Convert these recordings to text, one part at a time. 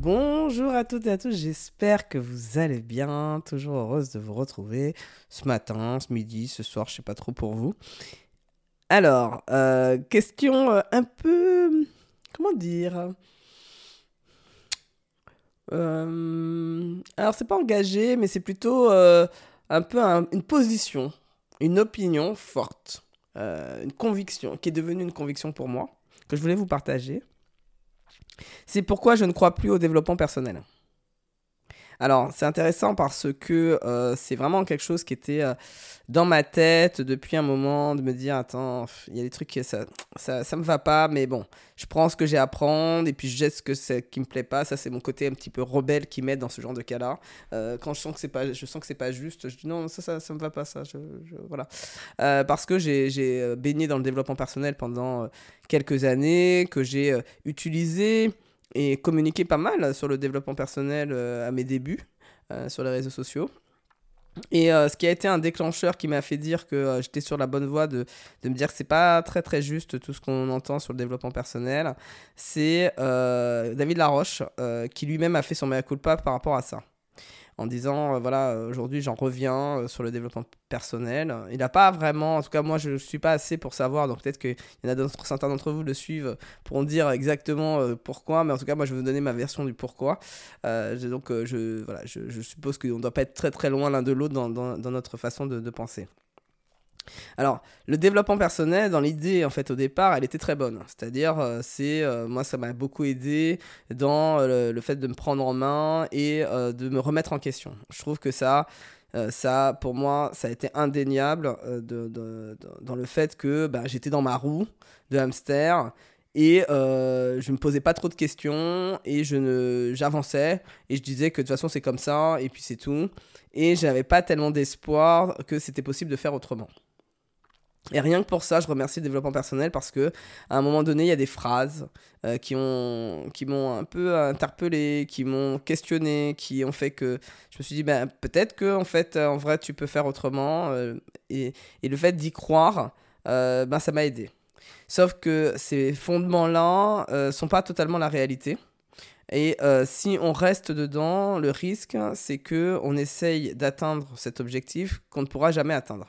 Bonjour à toutes et à tous, j'espère que vous allez bien. Toujours heureuse de vous retrouver ce matin, ce midi, ce soir, je sais pas trop pour vous. Alors, euh, question euh, un peu. Comment dire euh, Alors, c'est pas engagé, mais c'est plutôt euh, un peu un- une position, une opinion forte, une conviction, qui est devenue une conviction pour moi, que je voulais vous partager. C'est pourquoi je ne crois plus au développement personnel. Alors, c'est intéressant parce que euh, c'est vraiment quelque chose qui était euh, dans ma tête depuis un moment, de me dire, attends, il y a des trucs qui ça, ça, ça me va pas, mais bon, je prends ce que j'ai à prendre et puis je jette ce que qui me plaît pas. Ça, c'est mon côté un petit peu rebelle qui m'aide dans ce genre de cas-là. Euh, quand je sens que c'est pas, je sens que c'est pas juste, je dis non, ça, ça, ça me va pas, ça. Je, voilà. Parce que j'ai baigné dans le développement personnel pendant quelques années, que j'ai utilisé et communiqué pas mal sur le développement personnel euh, à mes débuts euh, sur les réseaux sociaux. Et euh, ce qui a été un déclencheur qui m'a fait dire que j'étais sur la bonne voie de, de me dire que c'est pas très très juste tout ce qu'on entend sur le développement personnel, c'est David Laroche qui lui-même a fait son mea culpa par rapport à ça. En disant, euh, voilà, euh, aujourd'hui j'en reviens euh, sur le développement personnel. Il n'a pas vraiment, en tout cas moi je ne suis pas assez pour savoir, donc peut-être qu'il y en a d'autres, certains d'entre vous le suivent pourront dire exactement pourquoi, mais en tout cas moi je vais vous donner ma version du pourquoi. Donc je, voilà, je, suppose qu'on ne doit pas être très très loin l'un de l'autre dans, dans- notre façon de penser. Alors, le développement personnel, dans l'idée, en fait, au départ, elle était très bonne. C'est-à-dire, euh, c'est, euh, moi, ça m'a beaucoup aidé dans euh, le, fait de me prendre en main et de me remettre en question. Je trouve que ça, ça, pour moi, ça a été indéniable dans le fait que bah, j'étais dans ma roue de hamster et euh, je me posais pas trop de questions et je ne, j'avançais et je disais que de toute façon c'est comme ça et puis c'est tout. Et j'avais pas tellement d'espoir que c'était possible de faire autrement. Et rien que pour ça, je remercie le développement personnel parce que à un moment donné, il y a des phrases euh, qui ont qui m'ont un peu interpellé, qui m'ont questionné, qui ont fait que je me suis dit ben peut-être que en fait en vrai tu peux faire autrement euh, et, le fait d'y croire, euh, ben ça m'a aidé. Sauf que ces fondements-là euh, sont pas totalement la réalité. Et si on reste dedans, le risque, c'est que on essaye d'atteindre cet objectif qu'on ne pourra jamais atteindre.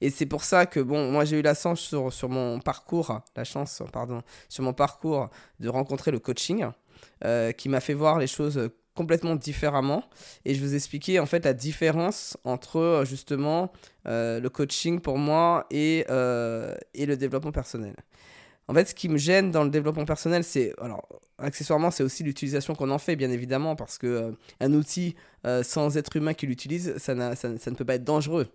Et c'est pour ça que, bon, moi j'ai eu la chance sur, sur mon parcours, la chance, pardon, sur mon parcours de rencontrer le coaching, euh, qui m'a fait voir les choses complètement différemment. Et je vous expliquais en fait la différence entre justement euh, le coaching pour moi et, euh, et le développement personnel. En fait, ce qui me gêne dans le développement personnel, c'est, alors, accessoirement, c'est aussi l'utilisation qu'on en fait, bien évidemment, parce que euh, un outil sans être humain qui l'utilise, ça, ça, ça ne peut pas être dangereux.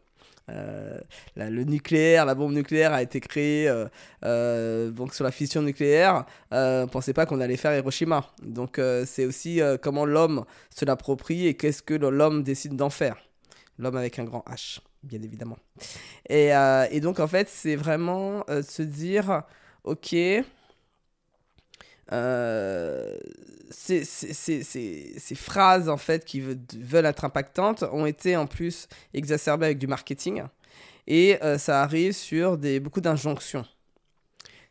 Euh, la- le nucléaire, la bombe nucléaire a été créée euh, euh, donc sur la fission nucléaire. On pensait pas qu'on allait faire Hiroshima. Donc c'est aussi comment l'homme se l'approprie et qu'est-ce que l'homme décide d'en faire. L'homme avec un grand H, bien évidemment. Et, et donc en fait c'est vraiment se dire, ok. Euh, ces, phrases en fait qui ve- veulent être impactantes ont été en plus exacerbées avec du marketing et euh, ça arrive sur des, beaucoup d'injonctions.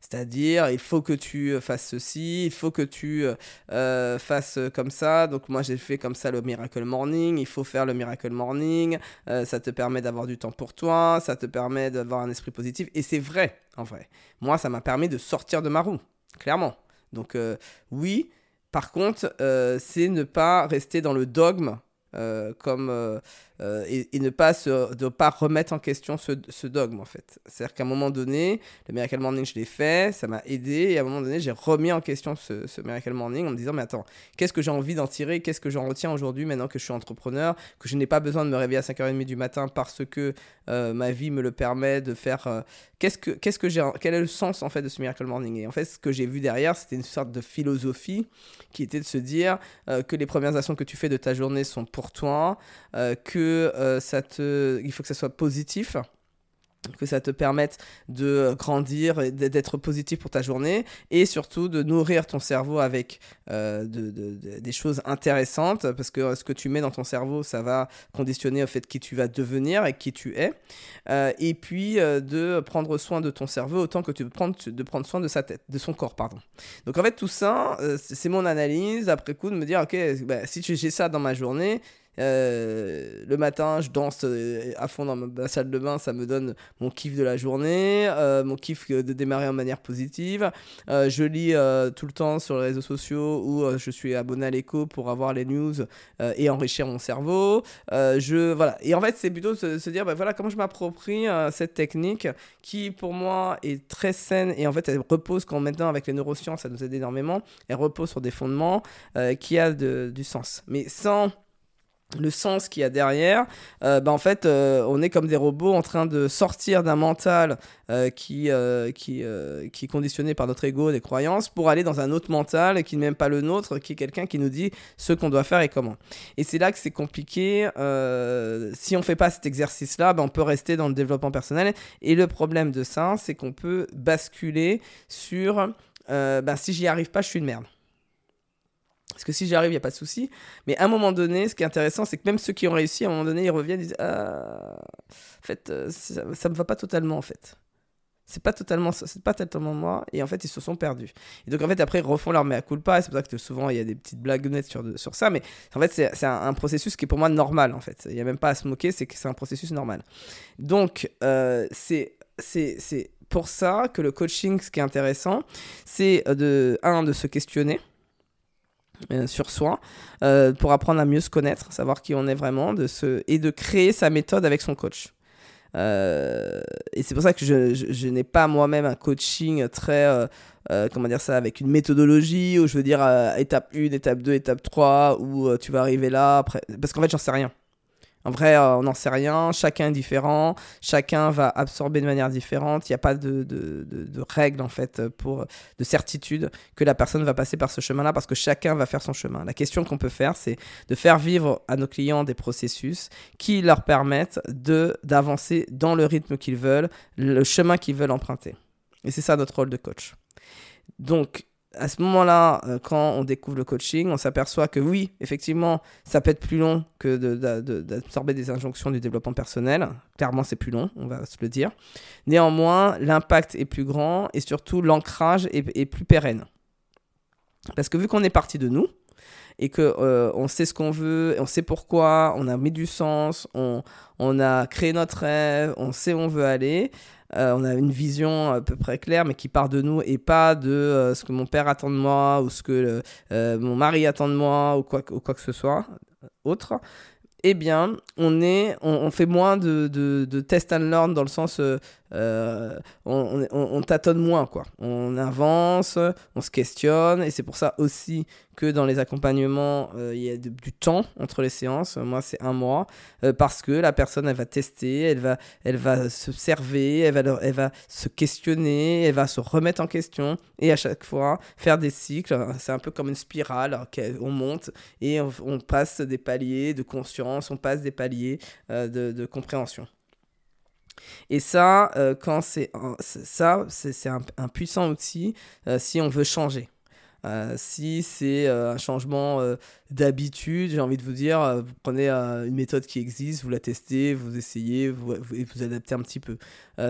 C'est-à-dire, il faut que tu euh, fasses ceci, il faut que tu fasses comme ça. Donc moi, j'ai fait comme ça le Miracle Morning. Il faut faire le Miracle Morning. Ça te permet d'avoir du temps pour toi. Ça te permet d'avoir un esprit positif. Et c'est vrai, en vrai. Moi, ça m'a permis de sortir de ma roue, clairement. Donc euh, oui, par contre, euh, c'est ne pas rester dans le dogme euh, comme euh, et, et ne pas se, de pas remettre en question ce, dogme en fait. C'est-à-dire qu'à un moment donné, le Miracle Morning, je l'ai fait, ça m'a aidé, et à un moment donné, j'ai remis en question ce, Miracle Morning en me disant, mais attends, qu'est-ce que j'ai envie d'en tirer, qu'est-ce que j'en retiens aujourd'hui maintenant que je suis entrepreneur, que je n'ai pas besoin de me réveiller à 5h30 du matin parce que euh, ma vie me le permet de faire... euh, qu'est-ce que, qu'est-ce que j'ai, quel est le sens en fait de ce Miracle Morning? Et en fait, ce que j'ai vu derrière, c'était une sorte de philosophie qui était de se dire que les premières actions que tu fais de ta journée sont pour toi, euh, euh, ça te, il faut que ça soit positif que ça te permette de euh, grandir d'être positif pour ta journée et surtout de nourrir ton cerveau avec euh, des choses intéressantes parce que ce que tu mets dans ton cerveau ça va conditionner au fait qui tu vas devenir et qui tu es euh, et puis de prendre soin de ton cerveau autant que tu veux prendre, de prendre soin de sa tête de son corps pardon. Donc en fait tout ça c'est mon analyse. Après coup de me dire ok bah, si j'ai ça dans ma journée euh, le matin, je danse euh, à fond dans ma, salle de bain, ça me donne mon kiff de la journée, euh, mon kiff de démarrer en manière positive. je lis tout le temps sur les réseaux sociaux où je suis abonné à l'écho pour avoir les news et enrichir mon cerveau. je, voilà. Et en fait, c'est plutôt se, se dire, bah, voilà, comment je m'approprie cette technique qui, pour moi, est très saine et en fait, elle repose quand maintenant, avec les neurosciences, ça nous aide énormément, elle repose sur des fondements qui a du sens. Mais sans le sens qu'il y a derrière, euh, bah, en fait, euh, on est comme des robots en train de sortir d'un mental euh, qui, qui, qui est conditionné par notre ego, des croyances, pour aller dans un autre mental qui n'est même pas le nôtre, qui est quelqu'un qui nous dit ce qu'on doit faire et comment. Et c'est là que c'est compliqué. si on ne fait pas cet exercice-là, bah, on peut rester dans le développement personnel. Et le problème de ça, c'est qu'on peut basculer sur bah, si j'y arrive pas, je suis une merde. Parce que si j'arrive, il n'y a pas de souci. Mais à un moment donné, ce qui est intéressant, c'est que même ceux qui ont réussi, à un moment donné, ils reviennent et disent Ah, en fait, euh, ça, ne me va pas totalement, en fait. C'est pas totalement c'est pas totalement moi. Et en fait, ils se sont perdus. Et donc, en fait, après, ils refont leur mea culpa. C'est pour ça que souvent, il y a des petites blagues nettes sur, sur ça. Mais en fait, c'est un, un, processus qui est pour moi normal, en fait. Il n'y a même pas à se moquer, c'est que c'est un processus normal. Donc, euh, c'est c'est pour ça que le coaching, ce qui est intéressant, c'est de, un, de se questionner euh, sur soi euh, pour apprendre à mieux se connaître, savoir qui on est vraiment de se... et de créer sa méthode avec son coach. Euh, et c'est pour ça que je, n'ai pas moi-même un coaching très, comment dire ça, avec une méthodologie où je veux dire étape 1, étape 2, étape 3, où tu vas arriver là, après... parce qu'en fait j'en sais rien. En vrai, euh, on n'en sait rien, chacun est différent, chacun va absorber de manière différente, il n'y a pas de, de, de, règles en fait, pour, de certitude que la personne va passer par ce chemin-là parce que chacun va faire son chemin. La question qu'on peut faire, c'est de faire vivre à nos clients des processus qui leur permettent d'avancer dans le rythme qu'ils veulent, le chemin qu'ils veulent emprunter. Et c'est ça notre rôle de coach. Donc, à ce moment-là, euh, quand on découvre le coaching, on s'aperçoit que oui, effectivement, ça peut être plus long que d'absorber des injonctions du développement personnel. Clairement, c'est plus long, on va se le dire. Néanmoins, l'impact est plus grand et surtout l'ancrage est, plus pérenne. Parce que vu qu'on est parti de nous et que euh, on sait ce qu'on veut, on sait pourquoi, on a mis du sens, on, on a créé notre rêve, on sait où on veut aller, euh, on a une vision à peu près claire, mais qui part de nous et pas de euh, ce que mon père attend de moi ou ce que euh, mon mari attend de moi ou quoi, que ce soit autre. Eh bien, on, est, on, fait moins de, de, de, test and learn dans le sens euh, on, tâtonne moins, quoi. On avance, on se questionne, et c'est pour ça aussi que dans les accompagnements, euh, il y a du temps entre les séances. Moi, c'est un mois, euh, parce que la personne, elle va tester, elle va, elle va se elle va, elle va se questionner, elle va se remettre en question, et à chaque fois, faire des cycles. C'est un peu comme une spirale, on monte, et on, passe des paliers de conscience, on passe des paliers de compréhension. Et ça, euh, quand c'est ça, c'est un, puissant outil euh, si on veut changer. Euh, si c'est un changement d'habitude, j'ai envie de vous dire, vous prenez une méthode qui existe, vous la testez, vous essayez, vous, vous, vous adaptez un petit peu.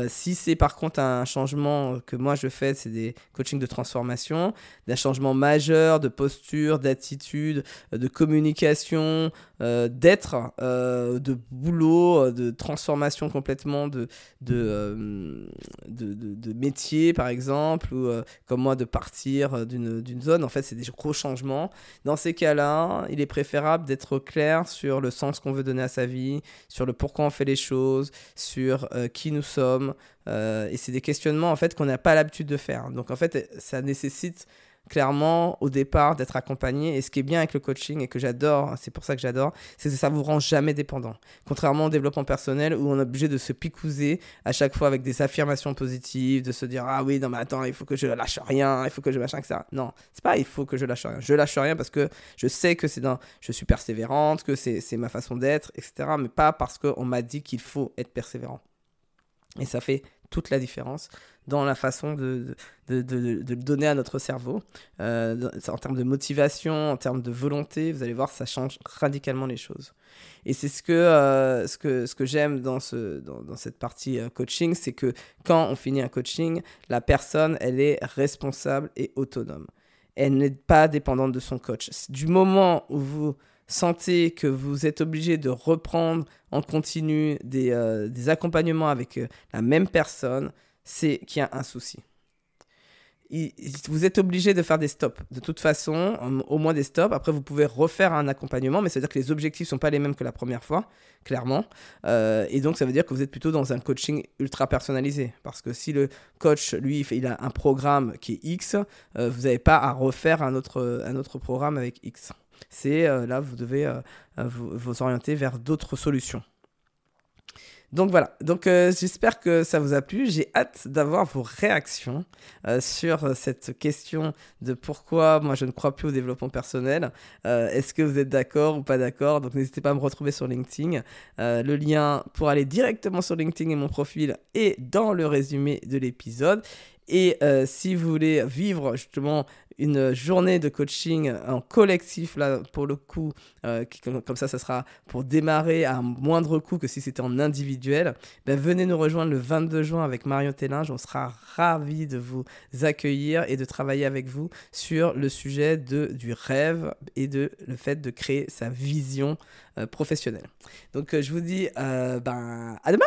si c'est par contre un changement que moi je fais, c'est des coachings de transformation, d'un changement majeur de posture, d'attitude, de communication, euh, d'être, euh, de boulot, euh, de transformation complètement de, de, de, métier, par exemple, ou comme moi, de partir d'une zone. En fait, c'est des gros changements. Dans ces cas-là, il est préférable d'être clair sur le sens qu'on veut donner à sa vie, sur le pourquoi on fait les choses, sur qui nous sommes. et c'est des questionnements, en fait, qu'on n'a pas l'habitude de faire. Donc, en fait, ça nécessite clairement au départ d'être accompagné. Et ce qui est bien avec le coaching et que j'adore, c'est pour ça que j'adore, c'est que ça vous rend jamais dépendant. Contrairement au développement personnel où on est obligé de se picouser à chaque fois avec des affirmations positives, de se dire ah oui non mais attends il faut que je lâche rien, il faut que je machin que ça. Non, c'est pas il faut que je lâche rien. Je lâche rien parce que je sais que c'est dans, je suis persévérante, que c'est ma façon d'être, etc. Mais pas parce qu'on m'a dit qu'il faut être persévérant. Et ça fait toute la différence dans la façon de, de, de, de le donner à notre cerveau. Euh, en termes de motivation, en termes de volonté, vous allez voir, ça change radicalement les choses. Et c'est ce que, euh, ce que, ce que j'aime dans, ce, dans, dans, cette partie euh, coaching, c'est que quand on finit un coaching, la personne, elle est responsable et autonome. Elle n'est pas dépendante de son coach. Du moment où vous sentez que vous êtes obligé de reprendre en continu des, euh, accompagnements avec euh, la même personne, c'est qu'il y a un souci. vous êtes obligé de faire des stops. De toute façon, au moins des stops. Après, vous pouvez refaire un accompagnement, mais ça veut dire que les objectifs ne sont pas les mêmes que la première fois, clairement. Euh, et donc, ça veut dire que vous êtes plutôt dans un coaching ultra personnalisé. Parce que si le coach, lui, il a un programme qui est X, vous n'avez pas à refaire un autre, un autre programme avec X c'est euh, là, vous devez euh, euh, vous, orienter vers d'autres solutions. Donc voilà, donc j'espère que ça vous a plu. J'ai hâte d'avoir vos réactions sur cette question de pourquoi moi je ne crois plus au développement personnel. Est-ce que vous êtes d'accord ou pas d'accord? Donc n'hésitez pas à me retrouver sur LinkedIn. le lien pour aller directement sur LinkedIn et mon profil est dans le résumé de l'épisode. Et si vous voulez vivre justement une journée de coaching en collectif, là, pour le coup, euh, comme ça, ça sera pour démarrer à moindre coût que si c'était en individuel, ben, venez nous rejoindre le 22 juin avec Mario Tellinge. On sera ravis de vous accueillir et de travailler avec vous sur le sujet de, du rêve et de le fait de créer sa vision euh, professionnelle. Donc, euh, je vous dis ben, à demain